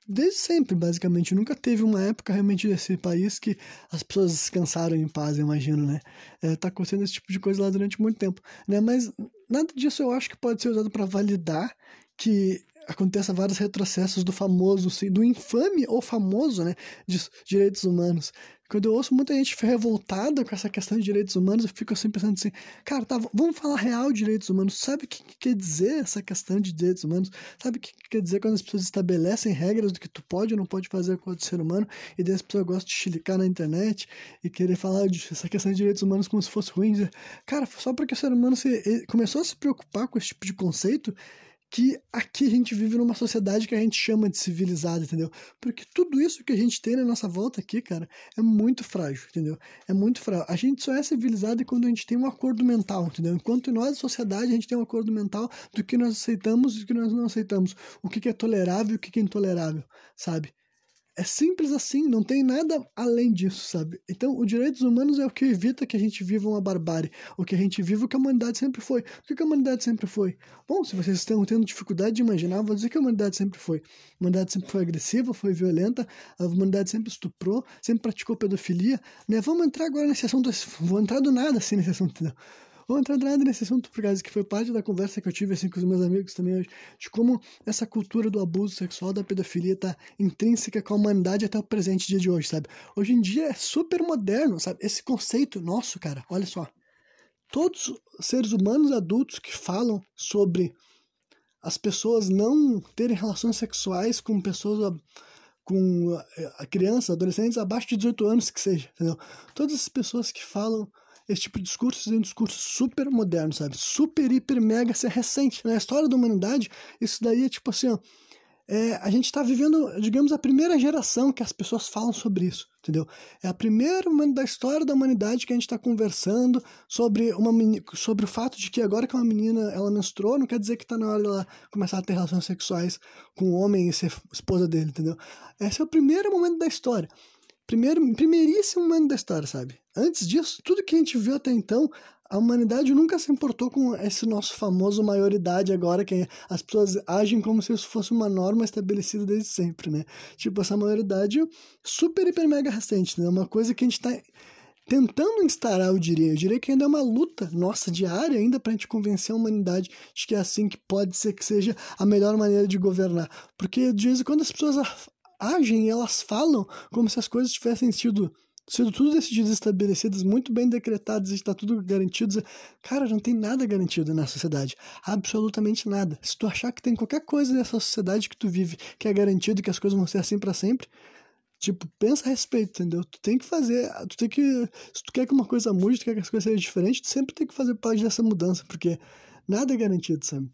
desde sempre, basicamente. Nunca teve uma época realmente desse país que as pessoas descansaram em paz, imagino, né? É, tá acontecendo esse tipo de coisa lá durante muito tempo, né? Mas nada disso eu acho que pode ser usado para validar que aconteça vários retrocessos do famoso, do infame ou famoso, né, de direitos humanos. Quando eu ouço muita gente revoltada com essa questão de direitos humanos, eu fico assim pensando assim, cara, tá, vamos falar real de direitos humanos. Sabe o que, que quer dizer essa questão de direitos humanos? Sabe o que, que, quer dizer quando as pessoas estabelecem regras do que tu pode ou não pode fazer com o ser humano, e daí as pessoas gostam de chilicar na internet e querer falar de essa questão de direitos humanos como se fosse ruim. Dizer, cara, só porque o ser humano se, começou a se preocupar com esse tipo de conceito, que aqui a gente vive numa sociedade que a gente chama de civilizada, entendeu? Porque tudo isso que a gente tem na nossa volta aqui, cara, é muito frágil, entendeu? É muito frágil. A gente só é civilizado quando a gente tem um acordo mental, entendeu? Enquanto nós, sociedade, a gente tem um acordo mental do que nós aceitamos e do que nós não aceitamos. O que é tolerável e o que é intolerável, sabe? É simples assim, não tem nada além disso, sabe? Então, os direitos humanos é o que evita que a gente viva uma barbárie, o que a gente viva o que a humanidade sempre foi. O que a humanidade sempre foi? Bom, se vocês estão tendo dificuldade de imaginar, vou dizer que a humanidade sempre foi. A humanidade sempre foi agressiva, foi violenta, a humanidade sempre estuprou, sempre praticou pedofilia, né? Vamos entrar agora nesse assunto, vou entrar do nada assim nesse assunto, entendeu? Vou entrar nada nesse assunto por causa que foi parte da conversa que eu tive assim com os meus amigos também hoje, de como essa cultura do abuso sexual, da pedofilia tá intrínseca com a humanidade até o presente dia de hoje, sabe? Hoje em dia é super moderno, sabe? Esse conceito nosso, cara, olha só. Todos os seres humanos adultos que falam sobre as pessoas não terem relações sexuais com pessoas com eh, crianças, adolescentes abaixo de 18 anos que seja, entendeu? Todas as pessoas que falam esse tipo de discurso é um discurso super moderno, sabe? Super, hiper, mega, ser recente. Na história da humanidade, isso daí é tipo assim, ó, é, a gente está vivendo, digamos, a primeira geração que as pessoas falam sobre isso, entendeu? É a primeira da história da humanidade que a gente está conversando sobre, uma, sobre o fato de que agora que uma menina ela menstruou, não quer dizer que está na hora dela começar a ter relações sexuais com o homem e ser esposa dele, entendeu? Esse é o primeiro momento da história primeiro, primeiríssimo momento da história, sabe? Antes disso, tudo que a gente viu até então, a humanidade nunca se importou com esse nosso famoso maioridade agora, que as pessoas agem como se isso fosse uma norma estabelecida desde sempre, né? Tipo, essa maioridade super, hiper, mega recente, né? Uma coisa que a gente tá tentando instaurar, eu diria. Eu diria que ainda é uma luta nossa diária ainda para a gente convencer a humanidade de que é assim que pode ser que seja a melhor maneira de governar. Porque de vez em quando as pessoas agem e elas falam como se as coisas tivessem sido sido tudo decididas estabelecidas, muito bem decretadas, está tudo garantido. Cara, não tem nada garantido na sociedade. Absolutamente nada. Se tu achar que tem qualquer coisa nessa sociedade que tu vive que é garantido que as coisas vão ser assim para sempre, tipo, pensa a respeito, entendeu? Tu tem que fazer, tu tem que, se tu quer que uma coisa mude, tu quer que as coisas sejam diferentes, tu sempre tem que fazer parte dessa mudança, porque nada é garantido, sabe?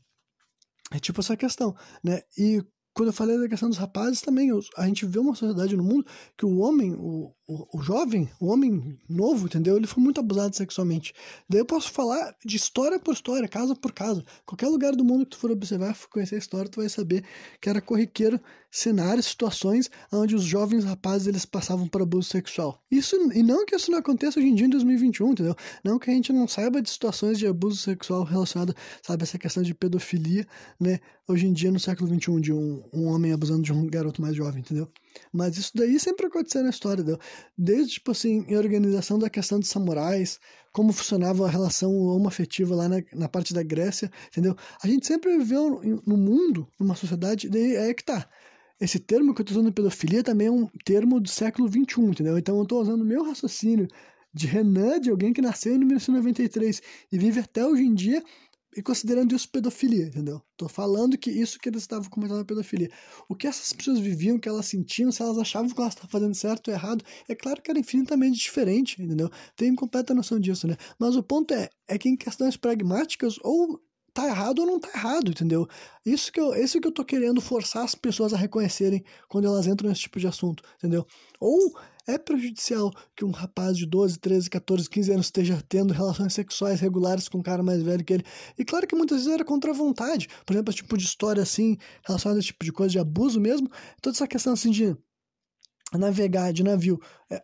É tipo essa questão, né? E quando eu falei da questão dos rapazes, também a gente vê uma sociedade no mundo que o homem, o, o, o, jovem, o homem novo, entendeu? Ele foi muito abusado sexualmente. Daí eu posso falar de história por história, caso por caso. Qualquer lugar do mundo que tu for observar, conhecer a história, tu vai saber que era corriqueiro cenários, situações onde os jovens rapazes eles passavam por abuso sexual. Isso e não que isso não aconteça hoje em dia em 2021, entendeu? Não que a gente não saiba de situações de abuso sexual relacionado, sabe, essa questão de pedofilia, né? Hoje em dia no século 21 de um, um homem abusando de um garoto mais jovem, entendeu? Mas isso daí sempre aconteceu na história, entendeu? Desde tipo assim, em organização da questão dos samurais, como funcionava a relação homoafetiva lá na, na parte da Grécia, entendeu? A gente sempre viveu no mundo, numa sociedade, daí é que tá esse termo que eu estou usando pedofilia também é um termo do século XXI, entendeu? Então eu estou usando o meu raciocínio de Renan, de alguém que nasceu em 1993 e vive até hoje em dia, e considerando isso pedofilia, entendeu? Tô falando que isso que eles estavam comentando é pedofilia. O que essas pessoas viviam, o que elas sentiam, se elas achavam que elas estavam fazendo certo ou errado, é claro que era infinitamente diferente, entendeu? Tenho completa noção disso, né? Mas o ponto é, é que em questões pragmáticas, ou tá errado ou não tá errado, entendeu? Isso que eu, esse que eu tô querendo forçar as pessoas a reconhecerem quando elas entram nesse tipo de assunto, entendeu? Ou é prejudicial que um rapaz de 12, 13, 14, 15 anos esteja tendo relações sexuais regulares com um cara mais velho que ele. E claro que muitas vezes era contra a vontade. Por exemplo, esse tipo de história assim, relacionada a esse tipo de coisa de abuso mesmo, toda essa questão assim de navegar de navio. É,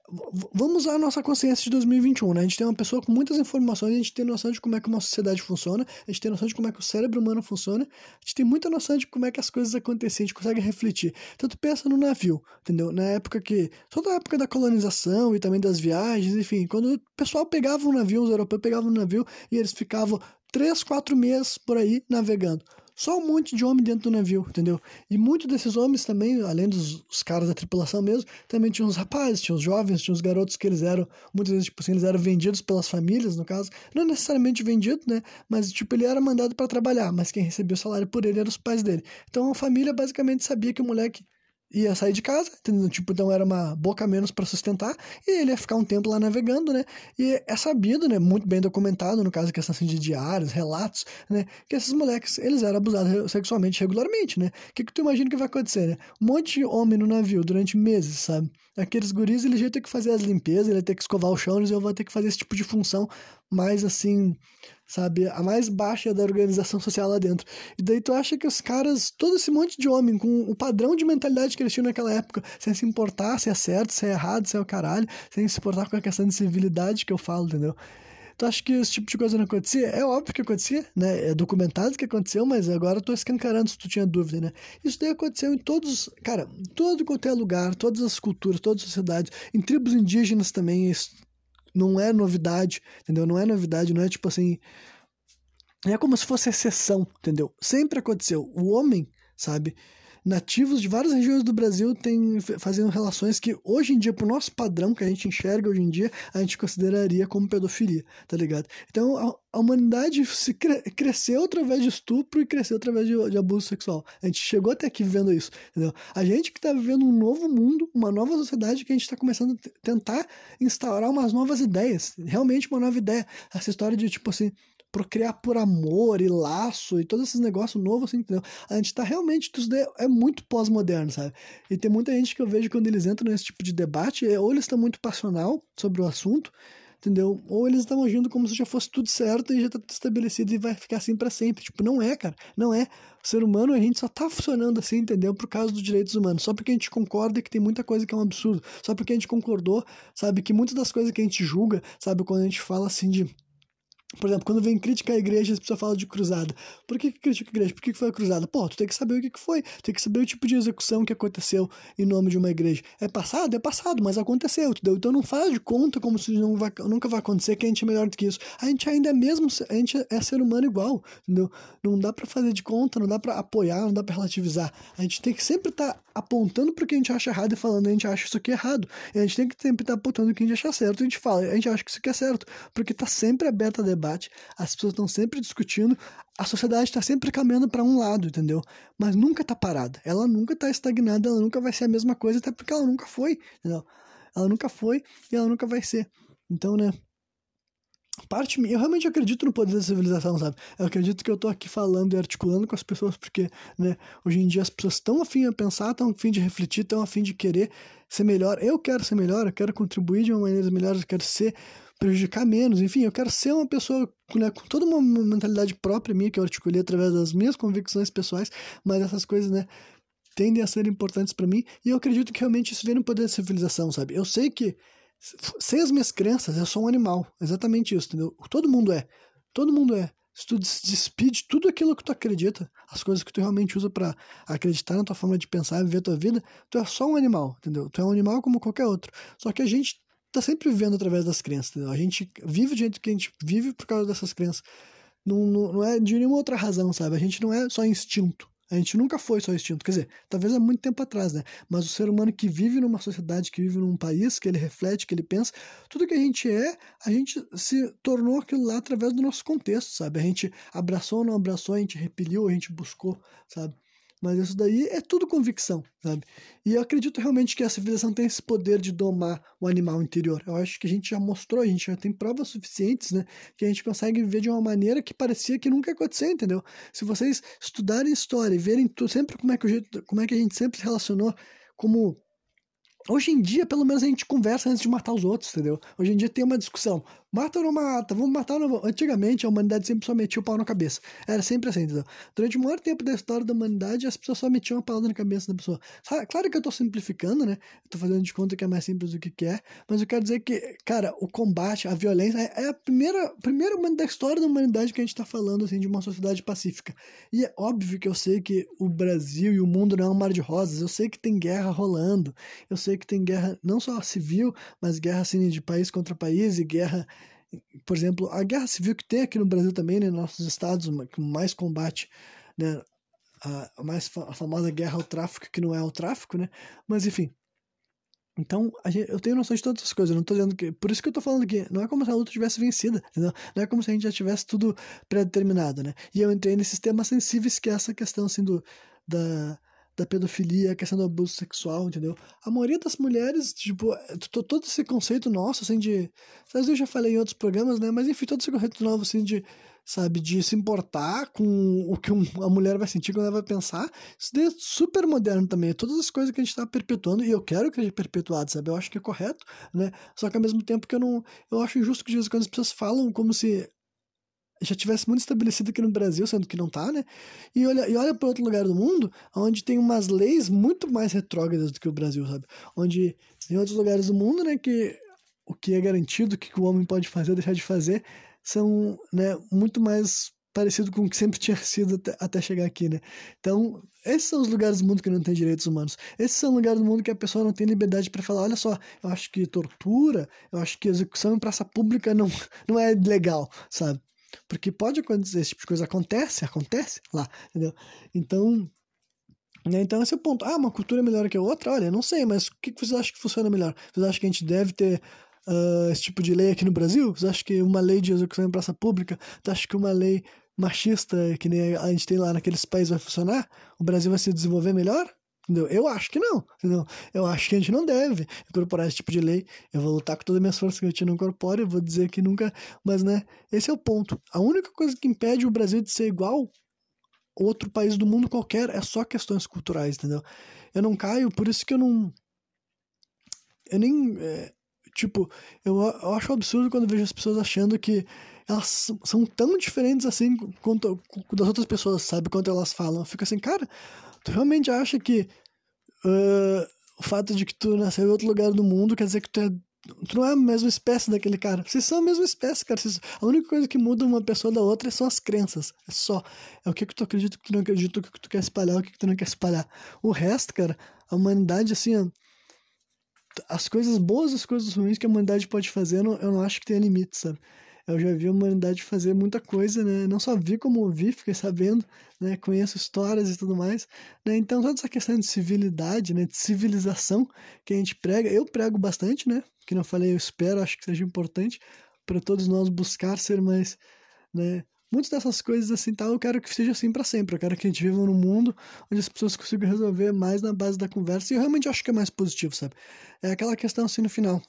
vamos usar a nossa consciência de 2021, né? A gente tem uma pessoa com muitas informações, a gente tem noção de como é que uma sociedade funciona, a gente tem noção de como é que o cérebro humano funciona, a gente tem muita noção de como é que as coisas acontecem, a gente consegue refletir. Então tu pensa no navio, entendeu? Na época que... Toda a época da colonização e também das viagens, enfim, quando o pessoal pegava um navio, os europeus pegavam um navio e eles ficavam três, quatro meses por aí navegando. Só um monte de homem dentro do navio, entendeu? E muitos desses homens também, além dos caras da tripulação mesmo, também tinham os rapazes, tinham os jovens, tinham os garotos que eles eram, muitas vezes, tipo assim, eles eram vendidos pelas famílias, no caso. Não necessariamente vendido, né? Mas, tipo, ele era mandado para trabalhar, mas quem recebia o salário por ele eram os pais dele. Então a família basicamente sabia que o moleque ia sair de casa, entendeu? tipo, então era uma boca menos para sustentar, e ele ia ficar um tempo lá navegando, né? E é sabido, né, muito bem documentado, no caso questão assim, de diários, relatos, né, que esses moleques, eles eram abusados sexualmente regularmente, né? O que que tu imagina que vai acontecer, né? Um monte de homem no navio durante meses, sabe? Aqueles guris, ele ia ter que fazer as limpezas, ele ia ter que escovar o chão, eles iam ter que fazer esse tipo de função mais assim, sabe? A mais baixa da organização social lá dentro. E daí tu acha que os caras, todo esse monte de homem, com o padrão de mentalidade que eles tinham naquela época, sem se importar se é certo, se é errado, se é o caralho, sem se importar com a questão de civilidade que eu falo, entendeu? Tu acha que esse tipo de coisa não acontecia? É óbvio que acontecia, né? É documentado que aconteceu, mas agora eu tô escancarando se tu tinha dúvida, né? Isso daí aconteceu em todos, cara, todo qualquer lugar, todas as culturas, todas as sociedades, em tribos indígenas também, isso não é novidade, entendeu? Não é novidade, não é tipo assim. É como se fosse exceção, entendeu? Sempre aconteceu. O homem, sabe? Nativos de várias regiões do Brasil têm fazendo relações que hoje em dia, pro nosso padrão que a gente enxerga hoje em dia, a gente consideraria como pedofilia, tá ligado? Então a, a humanidade se cre cresceu através de estupro e cresceu através de, de, abuso sexual. A gente chegou até aqui vivendo isso, entendeu? A gente que tá vivendo um novo mundo, uma nova sociedade que a gente tá começando a tentar instaurar umas novas ideias, realmente uma nova ideia. Essa história de tipo assim, procriar por amor e laço e todos esses negócios novos, assim, entendeu? A gente tá realmente, isso é muito pós-moderno, sabe? E tem muita gente que eu vejo quando eles entram nesse tipo de debate, é, ou eles estão muito passional sobre o assunto, entendeu? Ou eles estão agindo como se já fosse tudo certo e já tá tudo estabelecido e vai ficar assim para sempre. Tipo, não é, cara. Não é. O ser humano, a gente só tá funcionando assim, entendeu? Por causa dos direitos humanos. Só porque a gente concorda que tem muita coisa que é um absurdo. Só porque a gente concordou, sabe? Que muitas das coisas que a gente julga, sabe? Quando a gente fala assim de por exemplo, quando vem crítica à igreja, as pessoas falam de cruzada. Por que, que critica a igreja? Por que, que foi a cruzada? Pô, tu tem que saber o que, que foi. Tem que saber o tipo de execução que aconteceu em nome de uma igreja. É passado? É passado, mas aconteceu, entendeu? Então não faz de conta como se não vai, nunca vai acontecer que a gente é melhor do que isso. A gente ainda é mesmo, a gente é ser humano igual, entendeu? Não dá para fazer de conta, não dá para apoiar, não dá para relativizar. A gente tem que sempre estar tá apontando pro que a gente acha errado e falando a gente acha isso aqui errado. E a gente tem que sempre estar tá apontando o que a gente acha certo. E a gente fala, a gente acha que isso aqui é certo. Porque tá sempre aberto a debate, as pessoas estão sempre discutindo, a sociedade está sempre caminhando para um lado, entendeu? Mas nunca está parada. Ela nunca está estagnada, ela nunca vai ser a mesma coisa, até porque ela nunca foi, entendeu? Ela nunca foi e ela nunca vai ser. Então, né? parte eu realmente acredito no poder da civilização, sabe? Eu acredito que eu tô aqui falando e articulando com as pessoas porque, né, hoje em dia as pessoas estão afim de pensar, estão afim de refletir, estão afim de querer ser melhor. Eu quero ser melhor, eu quero contribuir de uma maneira melhor, eu quero ser prejudicar menos. Enfim, eu quero ser uma pessoa né, com toda uma mentalidade própria minha, que eu articulei através das minhas convicções pessoais, mas essas coisas, né, tendem a ser importantes para mim, e eu acredito que realmente isso vem no poder da civilização, sabe? Eu sei que sem as minhas crenças, eu sou um animal. Exatamente isso, entendeu? Todo mundo é. Todo mundo é. Se tu despide tudo aquilo que tu acredita, as coisas que tu realmente usa para acreditar na tua forma de pensar e viver a tua vida, tu é só um animal, entendeu? Tu é um animal como qualquer outro. Só que a gente tá sempre vivendo através das crenças, entendeu? A gente vive do jeito que a gente vive por causa dessas crenças. Não, não, não é de nenhuma outra razão, sabe? A gente não é só instinto. A gente nunca foi só instinto. Quer dizer, talvez há muito tempo atrás, né? Mas o ser humano que vive numa sociedade, que vive num país, que ele reflete, que ele pensa, tudo que a gente é, a gente se tornou aquilo lá através do nosso contexto, sabe? A gente abraçou ou não abraçou, a gente repeliu, a gente buscou, sabe? Mas isso daí é tudo convicção, sabe? E eu acredito realmente que a civilização tem esse poder de domar o animal interior. Eu acho que a gente já mostrou, a gente já tem provas suficientes, né? Que a gente consegue viver de uma maneira que parecia que nunca ia acontecer, entendeu? Se vocês estudarem história e verem sempre como é que, jeito, como é que a gente sempre se relacionou como Hoje em dia, pelo menos, a gente conversa antes de matar os outros, entendeu? Hoje em dia tem uma discussão. Mata ou não mata? Vamos matar ou não? Antigamente, a humanidade sempre só metia o pau na cabeça. Era sempre assim, entendeu? Durante o maior tempo da história da humanidade, as pessoas só metiam a pau na cabeça da pessoa. Claro que eu tô simplificando, né? Eu tô fazendo de conta que é mais simples do que que é. Mas eu quero dizer que, cara, o combate, a violência, é, é a primeira, primeira da história da humanidade que a gente tá falando, assim, de uma sociedade pacífica. E é óbvio que eu sei que o Brasil e o mundo não é um mar de rosas. Eu sei que tem guerra rolando. Eu sei que tem guerra não só civil, mas guerra assim de país contra país e guerra, por exemplo, a guerra civil que tem aqui no Brasil também, né, nossos estados, que mais combate, né, a, mais a famosa guerra ao tráfico, que não é o tráfico, né, mas enfim. Então, gente, eu tenho noção de todas as coisas, não tô dizendo que. Por isso que eu tô falando que não é como se a luta tivesse vencida, entendeu? Não é como se a gente já tivesse tudo pré-determinado, né? E eu entrei nesses temas sensíveis que é essa questão, assim, do, da, da pedofilia, a questão do abuso sexual, entendeu? A maioria das mulheres, tipo, é, todo esse conceito nosso, assim, de. Vezes eu já falei em outros programas, né? Mas enfim, todo esse conceito novo, assim, de. Sabe, de se importar com o que a mulher vai sentir quando ela vai pensar. Isso daí é super moderno também. Todas as coisas que a gente está perpetuando, e eu quero que seja perpetuado, sabe? Eu acho que é correto, né? Só que ao mesmo tempo que eu não. Eu acho injusto que quando as pessoas falam como se já tivesse muito estabelecido aqui no Brasil, sendo que não tá, né? E olha, e olha para outro lugar do mundo, onde tem umas leis muito mais retrógradas do que o Brasil, sabe? Onde em outros lugares do mundo, né, que o que é garantido, o que o homem pode fazer deixar de fazer, são, né, muito mais parecido com o que sempre [laughs] tinha sido até, até, chegar aqui, né? Então, esses são os lugares do mundo que não tem direitos humanos. Esses são lugares do mundo que a pessoa não tem liberdade para falar, olha só, eu acho que tortura, eu acho que execução em praça pública não, [laughs] não é legal, sabe? Porque pode acontecer, esse tipo de coisa acontece, acontece lá, entendeu? Então, né, então esse é o ponto. Ah, uma cultura é melhor que a outra? Olha, não sei, mas o que vocês acham que funciona melhor? Vocês acham que a gente deve ter uh, esse tipo de lei aqui no Brasil? Vocês acham que uma lei de execução em praça pública? Vocês acham que uma lei machista, que nem a gente tem lá naqueles países, vai funcionar? O Brasil vai se desenvolver melhor? Entendeu? Eu acho que não. Entendeu? Eu acho que a gente não deve incorporar esse tipo de lei. Eu vou lutar com todas as minhas forças que a gente não incorpore, eu vou dizer que nunca. Mas, né, esse é o ponto. A única coisa que impede o Brasil de ser igual outro país do mundo qualquer é só questões culturais, entendeu? Eu não caio, por isso que eu não. Eu nem. É, tipo, eu, eu acho absurdo quando vejo as pessoas achando que elas são tão diferentes assim quanto das outras pessoas, sabe? Quanto elas falam. Eu fico assim, cara, Tu realmente acha que uh, o fato de que tu nasceu em outro lugar do mundo quer dizer que tu é Tu não é a mesma espécie daquele cara. Vocês são a mesma espécie, cara. Vocês... A única coisa que muda uma pessoa da outra são as crenças. É só. É o que, que tu acredita, o que tu não acredita, o que, que tu quer espalhar, o que, que tu não quer espalhar. O resto, cara, a humanidade, assim, ó, as coisas boas as coisas ruins que a humanidade pode fazer, eu não, eu não acho que tenha limite, sabe? Eu já vi a humanidade fazer muita coisa, né? Não só vi como ouvi, fiquei sabendo, né? Conheço histórias e tudo mais, né? Então toda essa questão de civilidade, né? De civilização que a gente prega, eu prego bastante, né? Que não falei, eu espero, acho que seja importante para todos nós buscar ser mais, né? Muitas dessas coisas assim, tal, eu quero que seja assim para sempre. Eu quero que a gente viva num mundo onde as pessoas consigam resolver mais na base da conversa. E eu realmente acho que é mais positivo, sabe? É aquela questão assim no final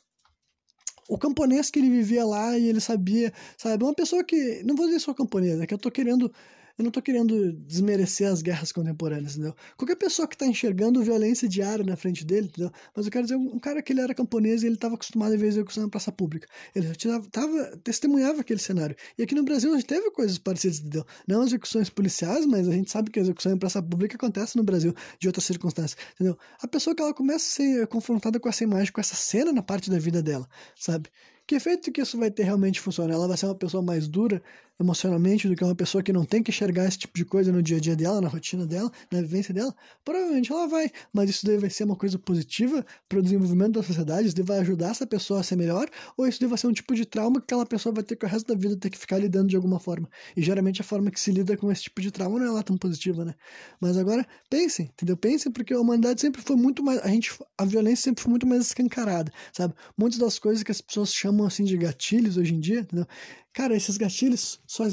o camponês que ele vivia lá e ele sabia, sabe? Uma pessoa que. Não vou dizer só camponês, é que eu tô querendo eu não estou querendo desmerecer as guerras contemporâneas, entendeu? Qualquer pessoa que está enxergando violência diária na frente dele, entendeu? Mas eu quero dizer, um cara que ele era camponês e ele estava acostumado a ver execução na praça pública. Ele tava, testemunhava aquele cenário. E aqui no Brasil a gente teve coisas parecidas, entendeu? Não execuções policiais, mas a gente sabe que a execução em praça pública acontece no Brasil de outras circunstâncias, entendeu? A pessoa que ela começa a ser confrontada com essa imagem, com essa cena na parte da vida dela, sabe? Que efeito que isso vai ter realmente funcionar? Ela vai ser uma pessoa mais dura emocionalmente do que uma pessoa que não tem que enxergar esse tipo de coisa no dia a dia dela, na rotina dela, na vivência dela? Provavelmente ela vai, mas isso daí vai ser uma coisa positiva para o desenvolvimento da sociedade? Isso daí vai ajudar essa pessoa a ser melhor? Ou isso daí vai ser um tipo de trauma que aquela pessoa vai ter que o resto da vida ter que ficar lidando de alguma forma? E geralmente a forma que se lida com esse tipo de trauma não é lá tão positiva, né? Mas agora, pensem, entendeu? Pensem porque a humanidade sempre foi muito mais. A gente, a violência sempre foi muito mais escancarada, sabe? Muitas das coisas que as pessoas chamam assim de gatilhos hoje em dia, entendeu? Cara, esses gatilhos só,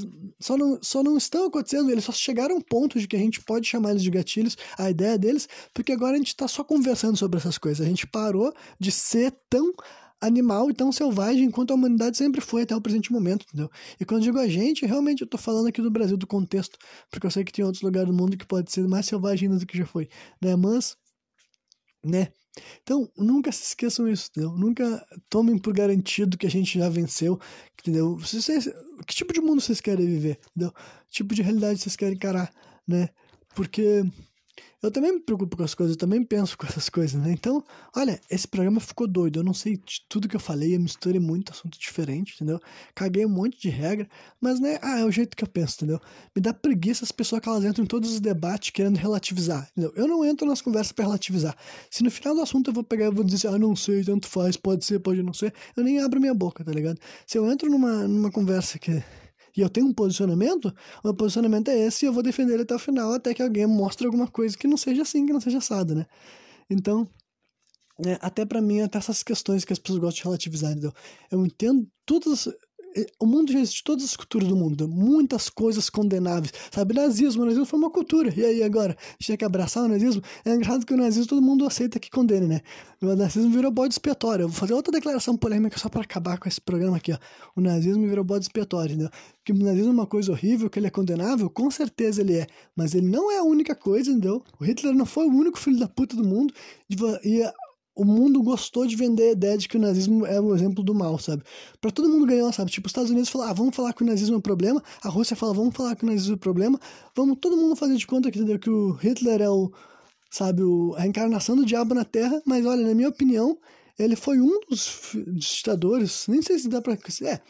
só, não, só não estão acontecendo, eles só chegaram a um ponto de que a gente pode chamar eles de gatilhos, a ideia deles, porque agora a gente está só conversando sobre essas coisas. A gente parou de ser tão animal e tão selvagem quanto a humanidade sempre foi até o presente momento, entendeu? E quando eu digo a gente, realmente eu tô falando aqui do Brasil, do contexto, porque eu sei que tem outros lugares do mundo que pode ser mais selvagem do que já foi, né? Mas, né? Então, nunca se esqueçam isso, entendeu? Nunca tomem por garantido que a gente já venceu, entendeu? Vocês, que tipo de mundo vocês querem viver, entendeu? Que tipo de realidade vocês querem encarar, né? Porque eu também me preocupo com as coisas, eu também penso [laughs] com essas coisas, né? Então, olha, esse programa ficou doido. Eu não sei tudo que eu falei, eu misturei muito assunto diferente, entendeu? Caguei um monte de regra, mas, né? Ah, é o jeito que eu penso, entendeu? Me dá preguiça as pessoas que elas entram em todos os debates querendo relativizar, entendeu? Eu não entro nas conversas para relativizar. Se no final do assunto eu vou pegar e vou dizer assim, ah, não sei, tanto faz, pode ser, pode não ser, eu nem abro minha boca, tá ligado? Se eu entro numa, numa conversa que e eu tenho um posicionamento, o meu posicionamento é esse e eu vou defender ele até o final, até que alguém mostre alguma coisa que não seja assim, que não seja assado, né? Então, é, até para mim, até essas questões que as pessoas gostam de relativizar, entendeu? Eu entendo todas o mundo já existe todas as culturas do mundo, muitas coisas condenáveis. Sabe, nazismo, o nazismo foi uma cultura. E aí agora, a gente tem que abraçar o nazismo? É engraçado que o nazismo todo mundo aceita que condene, né? O nazismo virou bode expiatório. Eu vou fazer outra declaração polêmica só para acabar com esse programa aqui, ó. O nazismo virou bode expiatório, entendeu? Que o nazismo é uma coisa horrível, que ele é condenável, com certeza ele é. Mas ele não é a única coisa, entendeu? O Hitler não foi o único filho da puta do mundo. E o mundo gostou de vender a ideia de que o nazismo é o exemplo do mal, sabe? Para todo mundo ganhar, sabe? Tipo, os Estados Unidos falam, ah, vamos falar que o nazismo é um problema, a Rússia fala, vamos falar que o nazismo é um problema, vamos todo mundo fazer de conta que, entendeu? que o Hitler é o, sabe, o, a encarnação do diabo na Terra, mas olha, na minha opinião, ele foi um dos ditadores, nem sei se dá pra. É,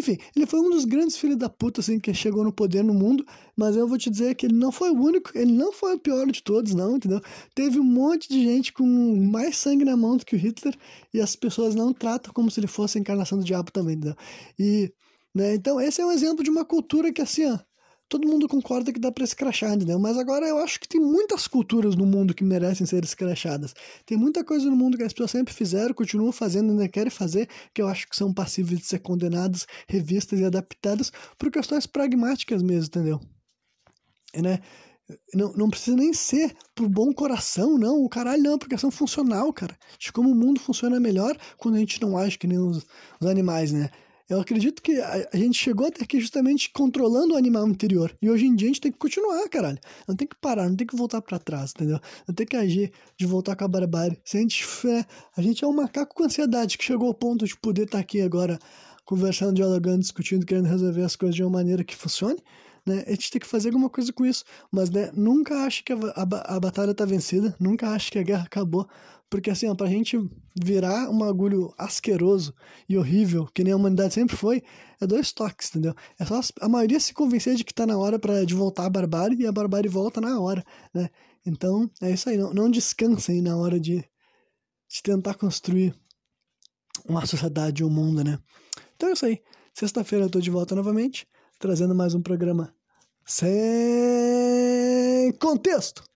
enfim, ele foi um dos grandes filhos da puta, assim, que chegou no poder no mundo, mas eu vou te dizer que ele não foi o único, ele não foi o pior de todos, não, entendeu? Teve um monte de gente com mais sangue na mão do que o Hitler, e as pessoas não tratam como se ele fosse a encarnação do diabo também, entendeu? E, né, então esse é um exemplo de uma cultura que, assim, ó, todo mundo concorda que dá para escrachar, entendeu? Mas agora eu acho que tem muitas culturas no mundo que merecem ser escrachadas. Tem muita coisa no mundo que as pessoas sempre fizeram, continuam fazendo, ainda querem fazer, que eu acho que são passíveis de ser condenadas, revistas e adaptadas por questões pragmáticas mesmo, entendeu? E, né? Não, não precisa nem ser por bom coração, não. O caralho não, é por questão funcional, cara. De como o mundo funciona melhor quando a gente não age que nem os, os animais, né? Eu acredito que a, gente chegou até aqui justamente controlando o animal interior. E hoje em dia a gente tem que continuar, caralho. Não tem que parar, não tem que voltar para trás, entendeu? Não tem que agir de voltar com a barbárie. Se a gente é, a gente é um macaco com ansiedade que chegou ao ponto de poder estar tá aqui agora conversando, dialogando, discutindo, querendo resolver as coisas de uma maneira que funcione. Né? A gente tem que fazer alguma coisa com isso. Mas né, nunca ache que a, a, a batalha está vencida, nunca ache que a guerra acabou. Porque assim, ó, pra gente virar um agulho asqueroso e horrível, que nem a humanidade sempre foi, é dois toques, entendeu? É só a maioria se convencer de que tá na hora para de voltar a barbárie e a barbárie volta na hora, né? Então, é isso aí, não, não descansem na hora de, de tentar construir uma sociedade, um mundo, né? Então é isso aí. Sexta-feira eu tô de volta novamente, trazendo mais um programa sem contexto.